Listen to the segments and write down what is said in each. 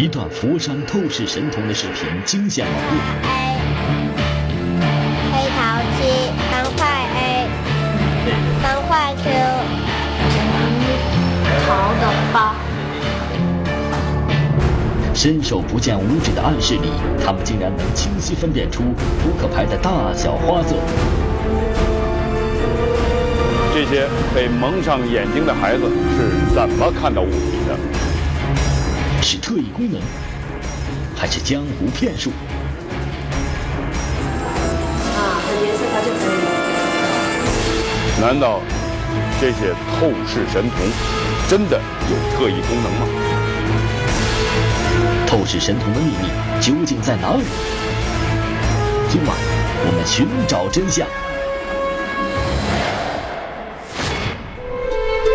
一段佛山透视神童的视频惊现网络。A 黑桃七方块 A 方块 Q 桃的八。伸手不见五指的暗示里，他们竟然能清晰分辨出扑克牌的大小花色。这些被蒙上眼睛的孩子是怎么看到物体的？是特异功能，还是江湖骗术？啊，它颜色它就可以了。难道这些透视神童真的有特异功能吗？透视神童的秘密究竟在哪里？今晚我们寻找真相。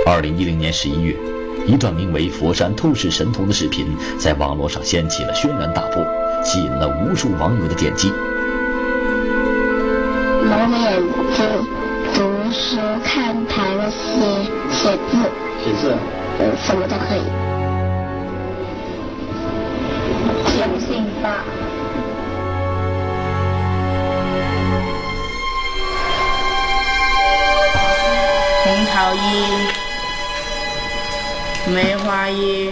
二零一零年十一月，一段名为《佛山透视神童》的视频在网络上掀起了轩然大波，吸引了无数网友的点击。蒙眼睛读书看牌的写写字，写字，嗯，什么都可以。相信吧。红桃一，梅花一，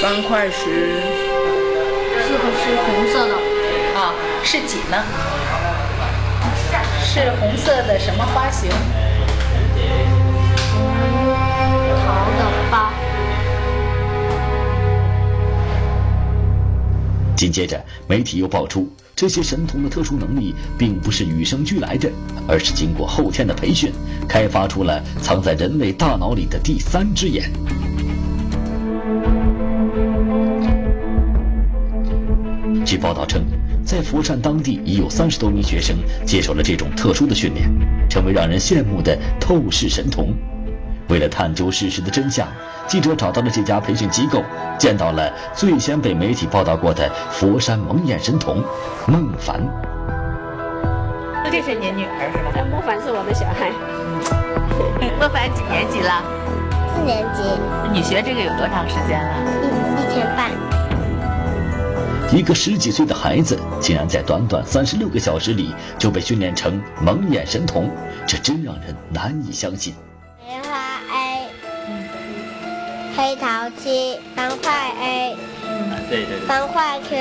方块十。这个是红色的，啊，是几呢？是红色的什么花型？桃的八。紧接着，媒体又爆出，这些神童的特殊能力并不是与生俱来的，而是经过后天的培训，开发出了藏在人类大脑里的第三只眼。据报道称，在佛山当地已有三十多名学生接受了这种特殊的训练，成为让人羡慕的透视神童。为了探究事实的真相，记者找到了这家培训机构，见到了最先被媒体报道过的佛山蒙眼神童孟凡。这是您女儿是吧？孟凡是我的小孩，孟凡几年级了？四年级，你学这个有多长时间了？一一天半。一个十几岁的孩子，竟然在短短三十六个小时里就被训练成蒙眼神童，这真让人难以相信。黑桃七方块 A 对对对，方块 Q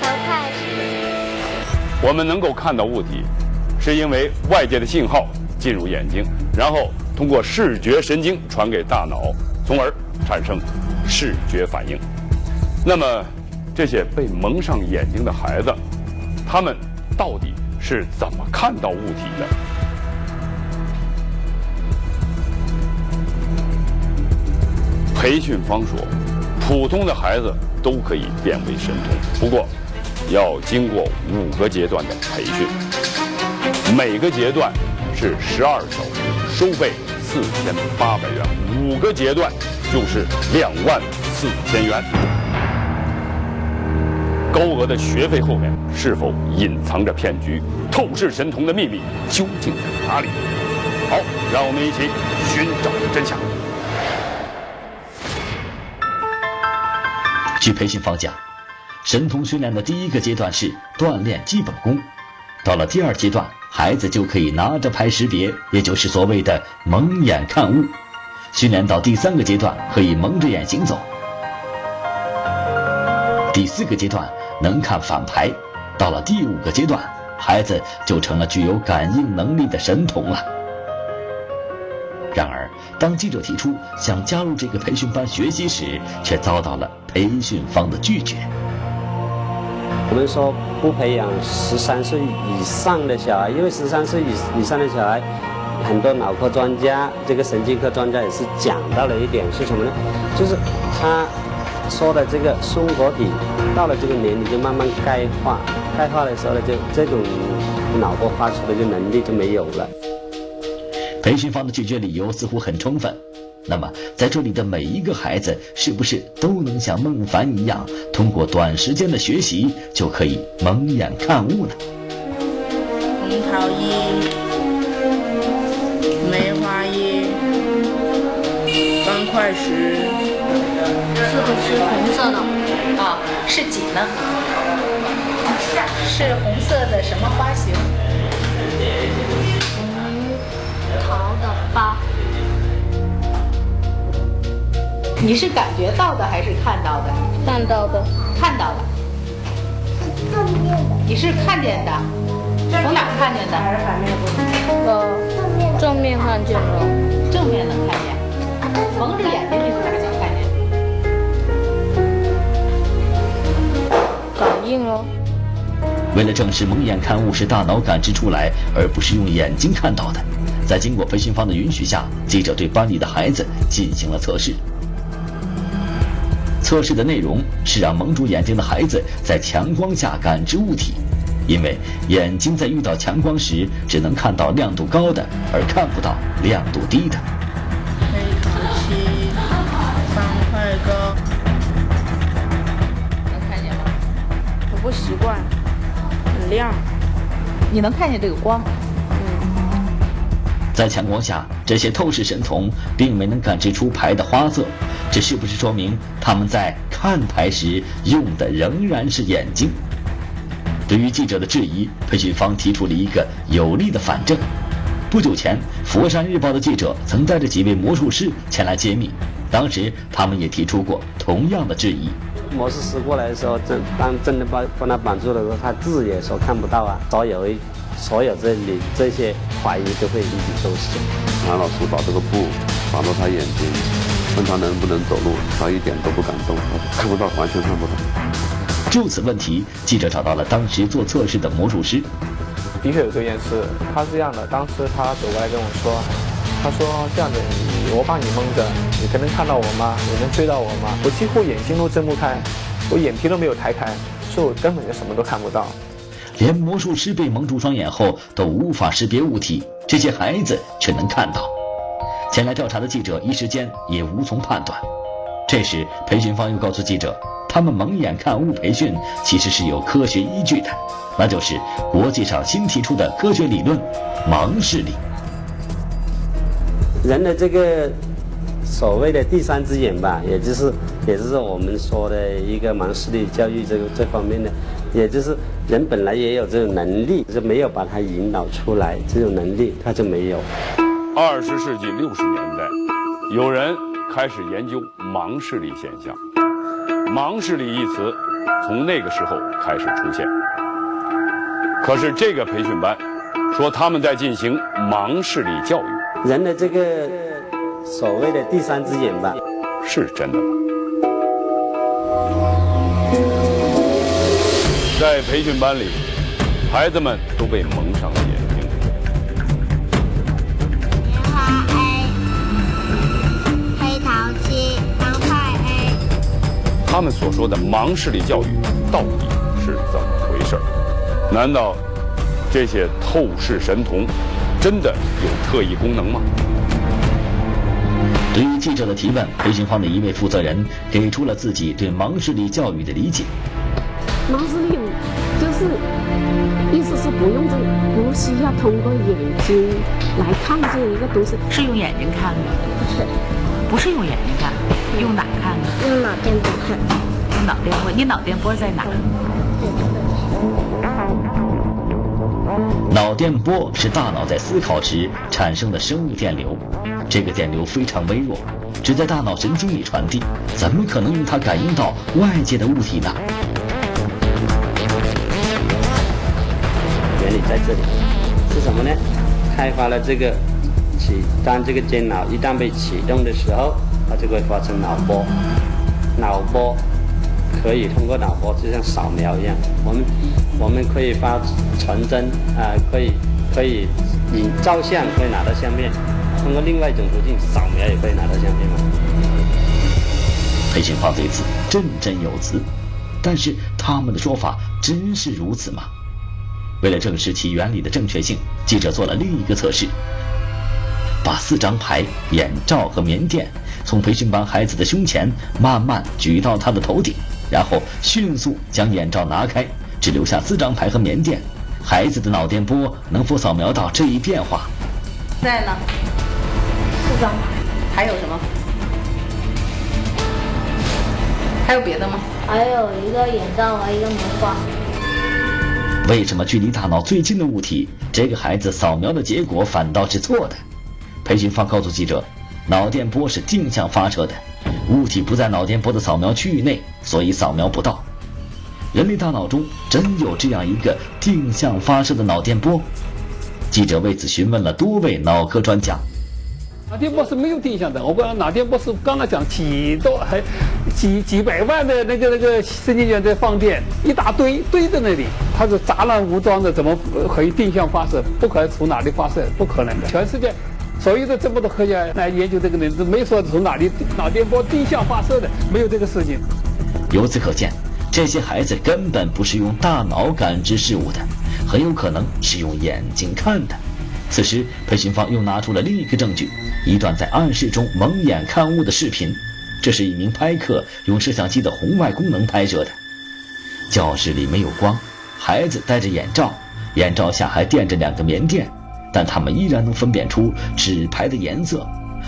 方块我们能够看到物体，是因为外界的信号进入眼睛，然后通过视觉神经传给大脑，从而产生视觉反应。那么，这些被蒙上眼睛的孩子，他们到底是怎么看到物体的？培训方说，普通的孩子都可以变为神童，不过要经过五个阶段的培训，每个阶段是十二小时，收费四千八百元，五个阶段就是两万四千元。高额的学费后面是否隐藏着骗局？透视神童的秘密究竟在哪里？好，让我们一起寻找真相。据培训方讲，神童训练的第一个阶段是锻炼基本功，到了第二阶段，孩子就可以拿着牌识别，也就是所谓的蒙眼看物。训练到第三个阶段，可以蒙着眼行走。第四个阶段能看反牌，到了第五个阶段，孩子就成了具有感应能力的神童了。当记者提出想加入这个培训班学习时，却遭到了培训方的拒绝。我们说不培养十三岁以上的小孩，因为十三岁以以上的小孩，很多脑科专家、这个神经科专家也是讲到了一点是什么呢？就是他说的这个松果体到了这个年龄就慢慢钙化，钙化的时候呢，就这种脑波发出的这个能力就没有了。培训方的拒绝理由似乎很充分。那么，在这里的每一个孩子，是不是都能像孟凡一样，通过短时间的学习就可以蒙眼看物呢？红桃一，梅花一，方方块石，是不是红色的？啊，是几呢？是红色的什么花型？桃的八。你是感觉到的还是看到的？看到的。看到的。正面的。你是看见的？从哪看见的？还是反面呃，正面看见了。正面能看见。蒙着眼睛的时候能看见。感应了。为了证实蒙眼看物是大脑感知出来，而不是用眼睛看到的，在经过培训方的允许下，记者对班里的孩子进行了测试。测试的内容是让蒙住眼睛的孩子在强光下感知物体，因为眼睛在遇到强光时只能看到亮度高的，而看不到亮度低的。黑桃七，方块高。能看见吗？我不习惯，很亮。你能看见这个光？在强光下，这些透视神童并没能感知出牌的花色，这是不是说明他们在看牌时用的仍然是眼睛？对于记者的质疑，培训方提出了一个有力的反证。不久前，佛山日报的记者曾带着几位魔术师前来揭秘，当时他们也提出过同样的质疑。魔术师过来的时候，真当真的把帮他绑住的时候，他字也说看不到啊。所有所有这里这些怀疑都会一直都是。韩老师把这个布绑到他眼睛，问他能不能走路，他一点都不敢动，看不到，完全看不到。就此问题，记者找到了当时做测试的魔术师。的确有这件事，他是这样的，当时他走过来跟我说，他说这样子，我把你蒙着，你可能看到我吗？你能追到我吗？我几乎眼睛都睁不开，我眼皮都没有抬开，所以我根本就什么都看不到。连魔术师被蒙住双眼后都无法识别物体，这些孩子却能看到。前来调查的记者一时间也无从判断。这时，培训方又告诉记者，他们蒙眼看物培训其实是有科学依据的，那就是国际上新提出的科学理论——盲视力。人的这个所谓的第三只眼吧，也就是也就是我们说的一个盲视力教育这个这方面的，也就是人本来也有这种能力，是没有把它引导出来，这种能力他就没有。二十世纪六十年代，有人开始研究盲视力现象。盲视力一词从那个时候开始出现。可是这个培训班说他们在进行盲视力教育，人的这个所谓的第三只眼吧，是真的吗？在培训班里，孩子们都被蒙上了眼睛。棉花 A，黑桃七，方块 A。他们所说的盲视力教育到底是怎么回事？难道这些透视神童真的有特异功能吗？对于记者的提问，培训方的一位负责人给出了自己对盲视力教育的理解。盲视力就是意思是不用这，不需要通过眼睛来看见一个东西，是用眼睛看的？不是，不是用眼睛看，用哪看呢？用脑电波看。用脑电波？你脑电波在哪儿？脑电波是大脑在思考时产生的生物电流，这个电流非常微弱，只在大脑神经里传递，怎么可能用它感应到外界的物体呢？在这里是什么呢？开发了这个启，当这个电脑一旦被启动的时候，它就会发生脑波。脑波可以通过脑波，就像扫描一样，我们我们可以发传真啊、可以可以影照相可以拿到相片，通过另外一种途径扫描也可以拿到相片嘛。培训方对此振振有词，但是他们的说法真是如此吗？为了证实其原理的正确性，记者做了另一个测试，把四张牌、眼罩和棉垫从培训班孩子的胸前慢慢举到他的头顶，然后迅速将眼罩拿开，只留下四张牌和棉垫。孩子的脑电波能否扫描到这一变化？在呢，四张牌，还有什么？还有别的吗？还有一个眼罩和一个棉花。为什么距离大脑最近的物体，这个孩子扫描的结果反倒是错的？裴训方告诉记者，脑电波是定向发射的，物体不在脑电波的扫描区域内，所以扫描不到。人类大脑中真有这样一个定向发射的脑电波？记者为此询问了多位脑科专家。脑电波是没有定向的，我讲脑电波是刚刚讲几多还几几百万的那个那个神经元在放电，一大堆堆在那里，它是杂乱无章的，怎么可以定向发射？不可能从哪里发射，不可能的。全世界所有的这么多科学家来研究这个呢，都没说从哪里脑电波定向发射的，没有这个事情。由此可见，这些孩子根本不是用大脑感知事物的，很有可能是用眼睛看的。此时，裴寻芳又拿出了另一个证据。一段在暗室中蒙眼看物的视频，这是一名拍客用摄像机的红外功能拍摄的。教室里没有光，孩子戴着眼罩，眼罩下还垫着两个棉垫，但他们依然能分辨出纸牌的颜色。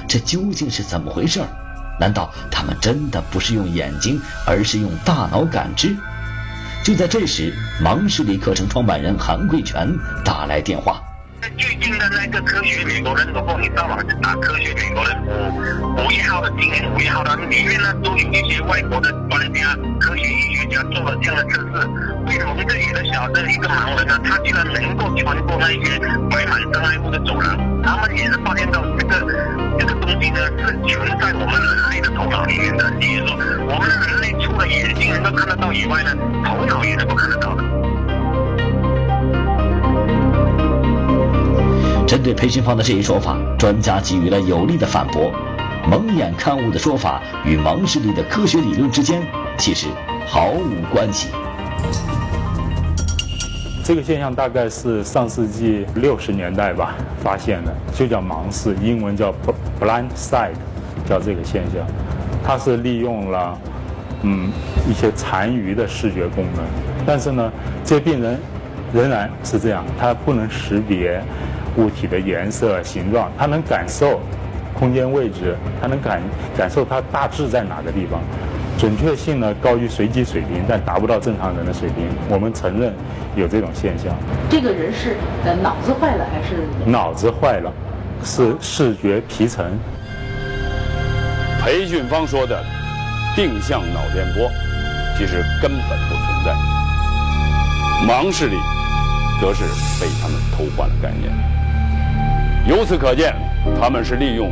这究竟是怎么回事？难道他们真的不是用眼睛，而是用大脑感知？就在这时，盲视力课程创办人韩贵全打来电话。最近的那个科学美国人，如果你到网去打科学美国人五五月号的今年五月号的里面呢，都有一些外国的专家、科学医学家做了这样的测试。为蒙着眼的小的一个盲人呢，他竟然能够穿过那些摆满障碍物的走廊。他们也是发现到这个这个东西呢，是存在我们人类的头脑里面的。也就是说，我们人类除了眼睛能够看得到以外呢，头脑也能够看得到的。针对培训方的这一说法，专家给予了有力的反驳。蒙眼看物的说法与盲视力的科学理论之间其实毫无关系。这个现象大概是上世纪六十年代吧发现的，就叫盲视，英文叫 blind sight，叫这个现象。它是利用了嗯一些残余的视觉功能，但是呢，这病人仍然是这样，他不能识别。物体的颜色、形状，它能感受空间位置，它能感感受它大致在哪个地方，准确性呢高于随机水平，但达不到正常人的水平。我们承认有这种现象。这个人是呃脑子坏了还是？脑子坏了，是视觉皮层。裴俊芳说的定向脑电波，其实根本不存在。盲视力，则是被他们偷换了概念。由此可见，他们是利用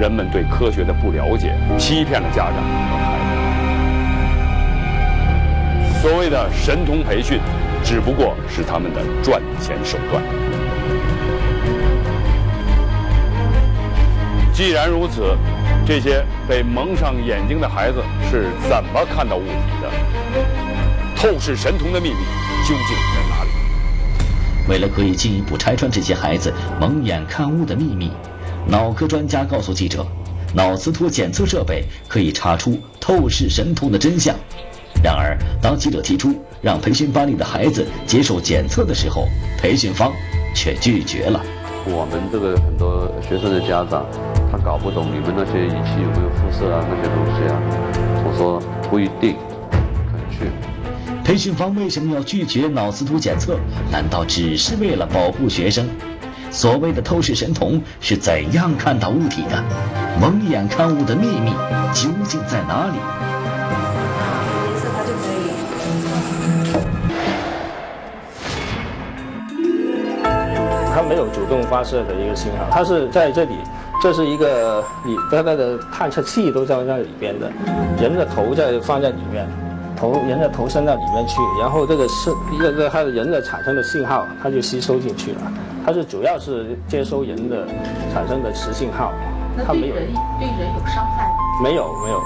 人们对科学的不了解，欺骗了家长和孩子。所谓的神童培训，只不过是他们的赚钱手段。既然如此，这些被蒙上眼睛的孩子是怎么看到物体的？透视神童的秘密究竟？为了可以进一步拆穿这些孩子蒙眼看物的秘密，脑科专家告诉记者，脑磁托检测设备可以查出透视神通的真相。然而，当记者提出让培训班里的孩子接受检测的时候，培训方却拒绝了。我们这个很多学生的家长，他搞不懂你们那些仪器有没有辐射啊那些东西啊。我说不一定。培训方为什么要拒绝脑磁图检测？难道只是为了保护学生？所谓的透视神童是怎样看到物体的？蒙眼看物的秘密究竟在哪里？颜色它。没有主动发射的一个信号，它是在这里，这是一个里，它那个探测器都在那里边的，人的头在放在里面。头人的头伸到里面去，然后这个是一个个它的人的产生的信号，它就吸收进去了。它是主要是接收人的产生的磁信号。它没有对人有伤害吗？没有没有。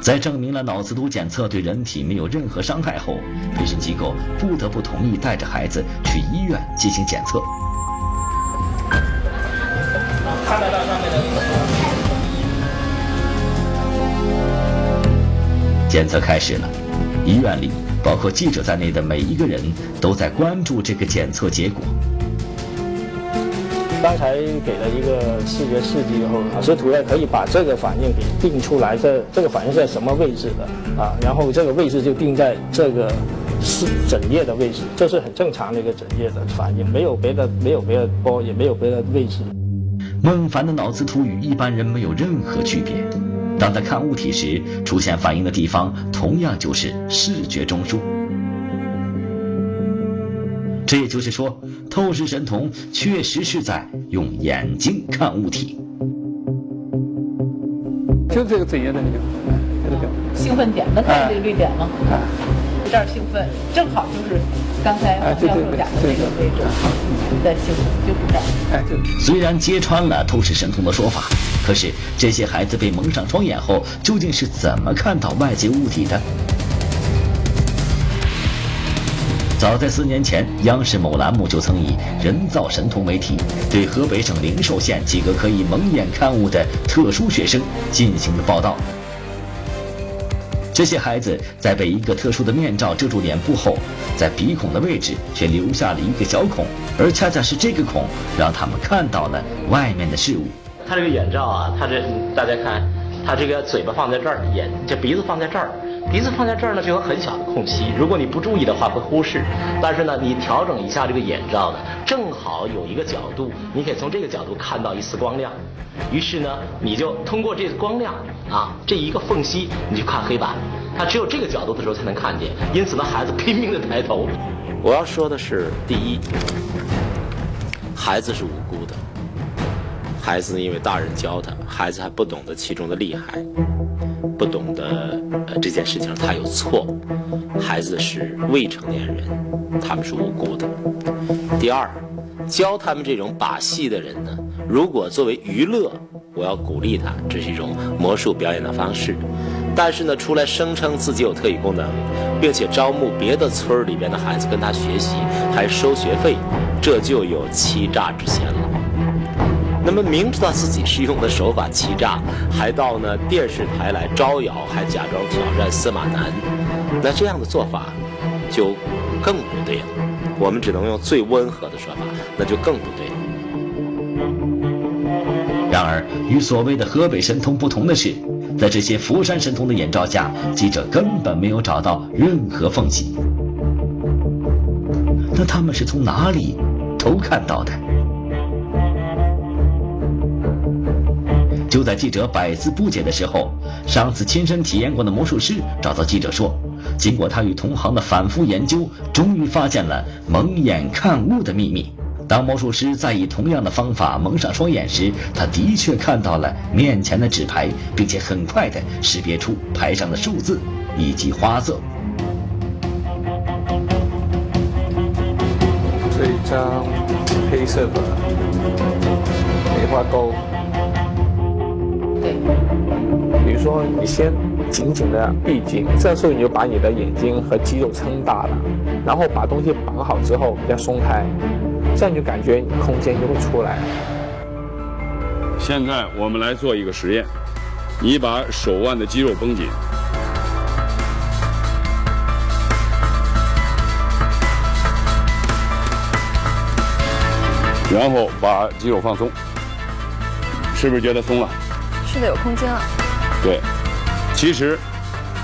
在证明了脑磁图检测对人体没有任何伤害后，培训机构不得不同意带着孩子去医院进行检测。看得到检测开始了，医院里包括记者在内的每一个人都在关注这个检测结果。刚才给了一个视觉刺激以后，老师图呢可以把这个反应给定出来，这这个反应在什么位置的啊？然后这个位置就定在这个是枕叶的位置，这是很正常的一个枕叶的反应，没有别的，没有别的波，也没有别的位置。孟凡的脑子图与一般人没有任何区别。当他看物体时，出现反应的地方同样就是视觉中枢。这也就是说，透视神童确实是在用眼睛看物体。就这个枕叶的那个，这个表兴奋点，能看这个绿点吗？有点兴奋，正好就是刚才黄教授讲的那个位置的兴奋，就是这儿。哎，对。虽然揭穿了透视神童的说法，可是这些孩子被蒙上双眼后，究竟是怎么看到外界物体的？早在四年前，央视某栏目就曾以“人造神童”为题，对河北省灵寿县几个可以蒙眼看物的特殊学生进行了报道。这些孩子在被一个特殊的面罩遮住脸部后，在鼻孔的位置却留下了一个小孔，而恰恰是这个孔让他们看到了外面的事物。他这个眼罩啊，他这大家看，他这个嘴巴放在这儿，眼这鼻子放在这儿。鼻子放在这儿呢，就有很小的空隙。如果你不注意的话，会忽视。但是呢，你调整一下这个眼罩呢，正好有一个角度，你可以从这个角度看到一丝光亮。于是呢，你就通过这个光亮啊，这一个缝隙，你就看黑板。它只有这个角度的时候才能看见。因此呢，孩子拼命的抬头。我要说的是，第一，孩子是无辜的。孩子因为大人教他，孩子还不懂得其中的厉害。不懂得呃这件事情他有错，孩子是未成年人，他们是无辜的。第二，教他们这种把戏的人呢，如果作为娱乐，我要鼓励他，这是一种魔术表演的方式。但是呢，出来声称自己有特异功能，并且招募别的村里边的孩子跟他学习，还收学费，这就有欺诈之嫌了。那么明知道自己是用的手法欺诈，还到呢电视台来招摇，还假装挑战司马南，那这样的做法就更不对了。我们只能用最温和的说法，那就更不对了。然而，与所谓的河北神童不同的是，在这些佛山神童的眼罩下，记者根本没有找到任何缝隙。那他们是从哪里偷看到的？就在记者百思不解的时候，上次亲身体验过的魔术师找到记者说：“经过他与同行的反复研究，终于发现了蒙眼看物的秘密。当魔术师再以同样的方法蒙上双眼时，他的确看到了面前的纸牌，并且很快地识别出牌上的数字以及花色。这一张黑色的梅花钩。”说，你先紧紧的闭紧，这时候你就把你的眼睛和肌肉撑大了，然后把东西绑好之后再松开，这样就感觉空间就会出来。现在我们来做一个实验，你把手腕的肌肉绷紧，然后把肌肉放松，是不是觉得松了？是的，有空间了。对，其实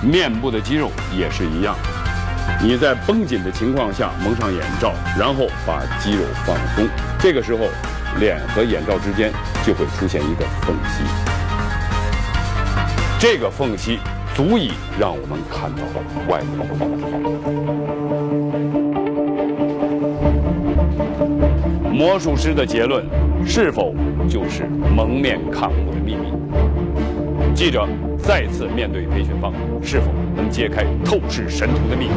面部的肌肉也是一样。你在绷紧的情况下蒙上眼罩，然后把肌肉放松，这个时候脸和眼罩之间就会出现一个缝隙。这个缝隙足以让我们看到外面。魔术师的结论是否就是蒙面看物的秘密？记者再次面对培训方，是否能揭开透视神图的秘密？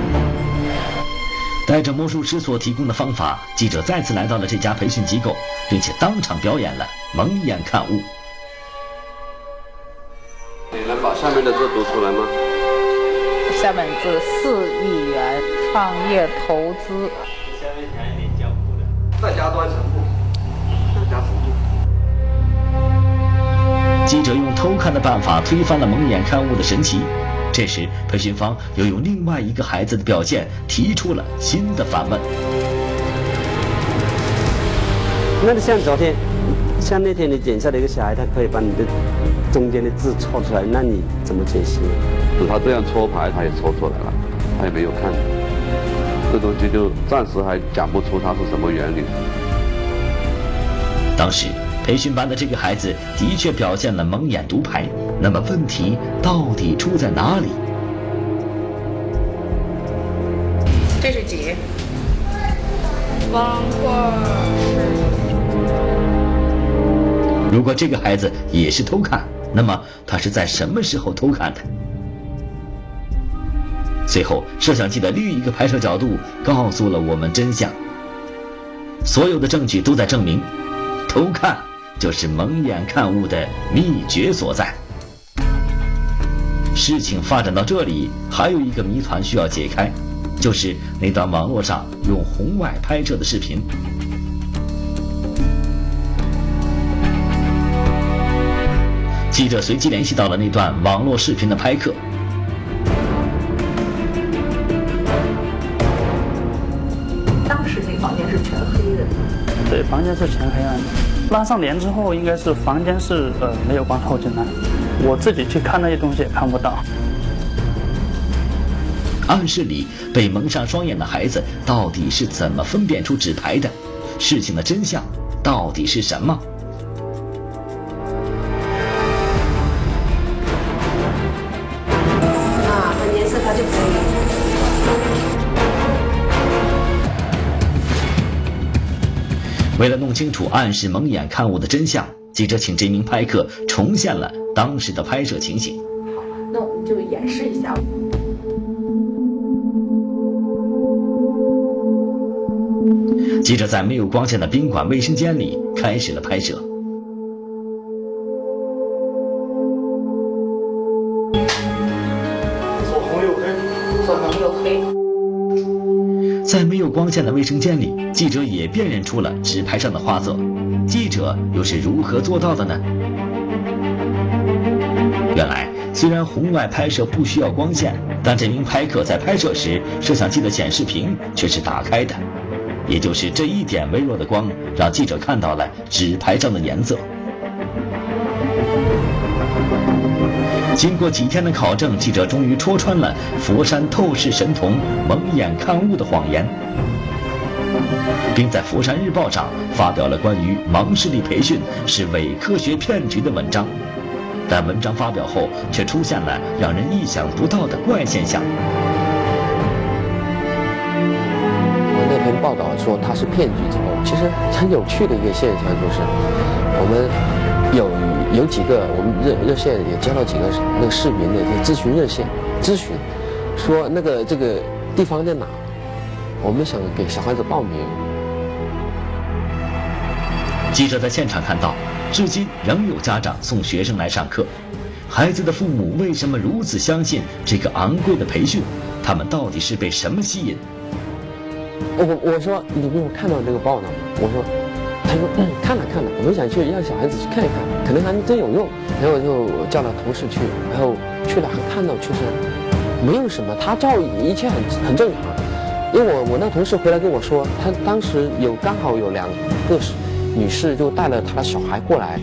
带着魔术师所提供的方法，记者再次来到了这家培训机构，并且当场表演了蒙眼看物。你能把下面的字读出来吗？下面字四亿元创业投资。下面还有点脚步的，再加端成步，记者用偷看的办法推翻了蒙眼看物的神奇。这时，培训方又用另外一个孩子的表现提出了新的反问。那你像昨天，像那天你检测的一个小孩，他可以把你的中间的字戳出来，那你怎么解析？他这样搓牌，他也搓出来了，他也没有看，这东西就暂时还讲不出它是什么原理。当时培训班的这个孩子的确表现了蒙眼读牌，那么问题到底出在哪里？这是几？方块如果这个孩子也是偷看，那么他是在什么时候偷看的？最后，摄像机的另一个拍摄角度告诉了我们真相。所有的证据都在证明，偷看就是蒙眼看物的秘诀所在。事情发展到这里，还有一个谜团需要解开，就是那段网络上用红外拍摄的视频。记者随即联系到了那段网络视频的拍客。当时那房间是全黑的。对，房间是全黑暗的。拉上帘之后，应该是房间是呃没有光透进来，我自己去看那些东西也看不到。暗室里被蒙上双眼的孩子到底是怎么分辨出纸牌的？事情的真相到底是什么？为了弄清楚暗示蒙眼看物的真相，记者请这名拍客重现了当时的拍摄情形。好那我们就演示一下。记者在没有光线的宾馆卫生间里开始了拍摄。光线的卫生间里，记者也辨认出了纸牌上的花色。记者又是如何做到的呢？原来，虽然红外拍摄不需要光线，但这名拍客在拍摄时，摄像机的显示屏却是打开的。也就是这一点微弱的光，让记者看到了纸牌上的颜色。经过几天的考证，记者终于戳穿了佛山透视神童蒙眼看物的谎言，并在《佛山日报》上发表了关于盲视力培训是伪科学骗局的文章。但文章发表后，却出现了让人意想不到的怪现象。我那篇报道说它是骗局之后，其实很有趣的一个现象就是，我们有有几个我们热热线也接到几个那个市民的咨询热线咨询，说那个这个地方在哪？我们想给小孩子报名。记者在现场看到，至今仍有家长送学生来上课。孩子的父母为什么如此相信这个昂贵的培训？他们到底是被什么吸引？我我说你没有看到这个报道吗？我说，他说嗯看了看了，我们想去让小孩子去看一看，可能还真有用。然后就叫了同事去，然后去了看到确实没有什么，他照一切很很正常。因为我我那同事回来跟我说，他当时有刚好有两个女士就带了她的小孩过来。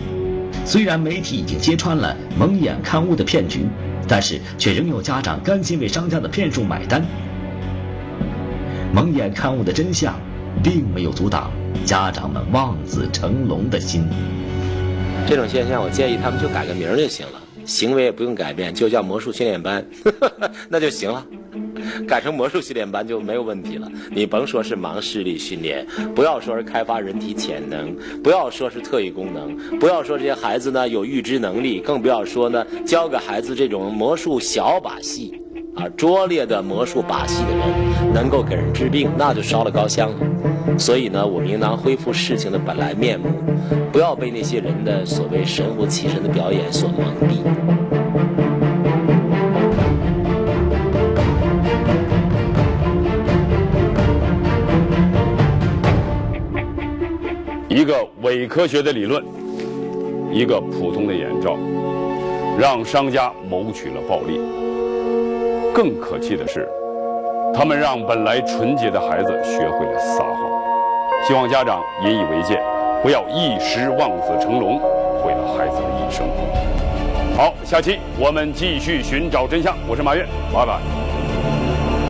虽然媒体已经揭穿了蒙眼看物的骗局，但是却仍有家长甘心为商家的骗术买单。蒙眼看物的真相，并没有阻挡家长们望子成龙的心。这种现象，我建议他们就改个名儿就行了，行为也不用改变，就叫魔术训练班，那就行了。改成魔术训练班就没有问题了。你甭说是盲视力训练，不要说是开发人体潜能，不要说是特异功能，不要说这些孩子呢有预知能力，更不要说呢教给孩子这种魔术小把戏，啊拙劣的魔术把戏的人能够给人治病，那就烧了高香了。所以呢，我们应当恢复事情的本来面目，不要被那些人的所谓神乎其神的表演所蒙蔽。一个伪科学的理论，一个普通的眼罩，让商家谋取了暴利。更可气的是，他们让本来纯洁的孩子学会了撒谎。希望家长引以为戒，不要一时望子成龙，毁了孩子的一生。好，下期我们继续寻找真相。我是马跃，拜拜。